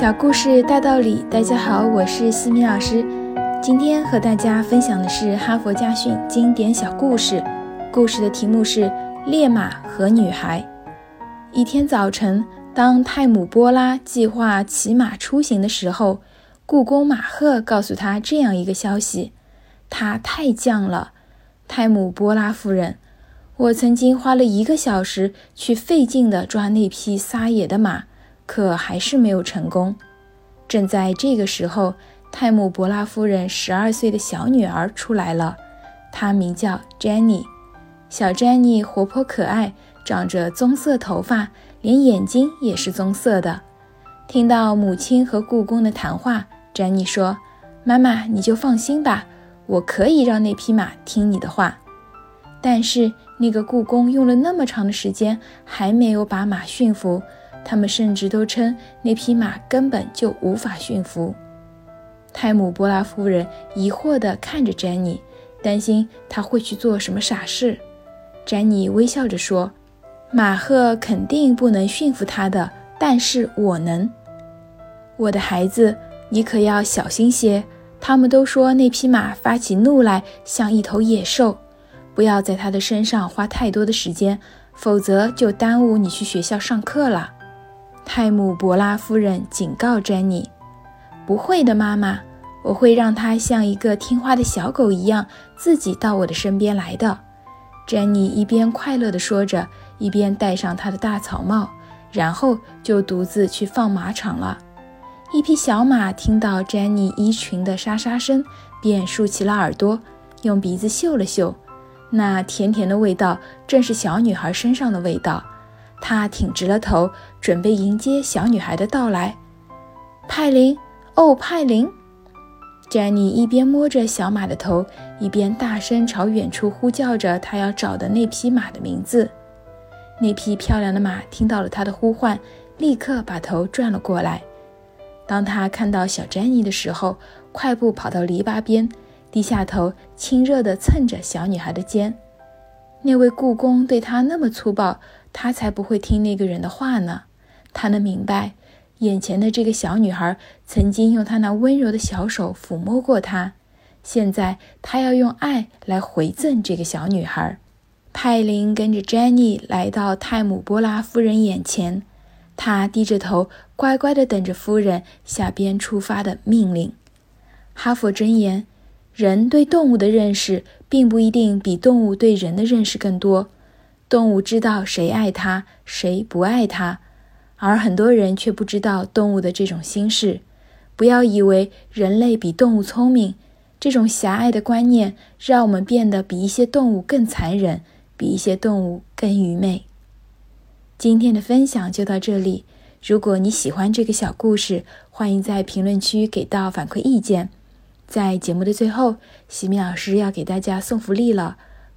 小故事大道理，大家好，我是西米老师。今天和大家分享的是哈佛家训经典小故事，故事的题目是《烈马和女孩》。一天早晨，当泰姆波拉计划骑马出行的时候，故宫马赫告诉他这样一个消息：他太犟了。泰姆波拉夫人，我曾经花了一个小时去费劲地抓那匹撒野的马。可还是没有成功。正在这个时候，泰姆伯拉夫人十二岁的小女儿出来了，她名叫 Jenny。小 Jenny 活泼可爱，长着棕色头发，连眼睛也是棕色的。听到母亲和故宫的谈话，Jenny 说：“妈妈，你就放心吧，我可以让那匹马听你的话。”但是那个故宫用了那么长的时间，还没有把马驯服。他们甚至都称那匹马根本就无法驯服。泰姆波拉夫人疑惑地看着詹妮，担心他会去做什么傻事。詹妮微笑着说：“马赫肯定不能驯服他的，但是我能。我的孩子，你可要小心些。他们都说那匹马发起怒来像一头野兽，不要在它的身上花太多的时间，否则就耽误你去学校上课了。”泰姆伯拉夫人警告詹妮：“不会的，妈妈，我会让它像一个听话的小狗一样，自己到我的身边来的。”詹妮一边快乐地说着，一边戴上她的大草帽，然后就独自去放马场了。一匹小马听到詹妮衣裙的沙沙声，便竖起了耳朵，用鼻子嗅了嗅，那甜甜的味道正是小女孩身上的味道。他挺直了头，准备迎接小女孩的到来。派林，哦，派林！詹妮一边摸着小马的头，一边大声朝远处呼叫着她要找的那匹马的名字。那匹漂亮的马听到了她的呼唤，立刻把头转了过来。当他看到小詹妮的时候，快步跑到篱笆边，低下头，亲热地蹭着小女孩的肩。那位故宫对他那么粗暴。他才不会听那个人的话呢。他能明白，眼前的这个小女孩曾经用她那温柔的小手抚摸过他，现在他要用爱来回赠这个小女孩。派林跟着詹妮来到泰姆波拉夫人眼前，他低着头，乖乖地等着夫人下边出发的命令。哈佛箴言：人对动物的认识，并不一定比动物对人的认识更多。动物知道谁爱它，谁不爱它，而很多人却不知道动物的这种心事。不要以为人类比动物聪明，这种狭隘的观念让我们变得比一些动物更残忍，比一些动物更愚昧。今天的分享就到这里。如果你喜欢这个小故事，欢迎在评论区给到反馈意见。在节目的最后，西米老师要给大家送福利了。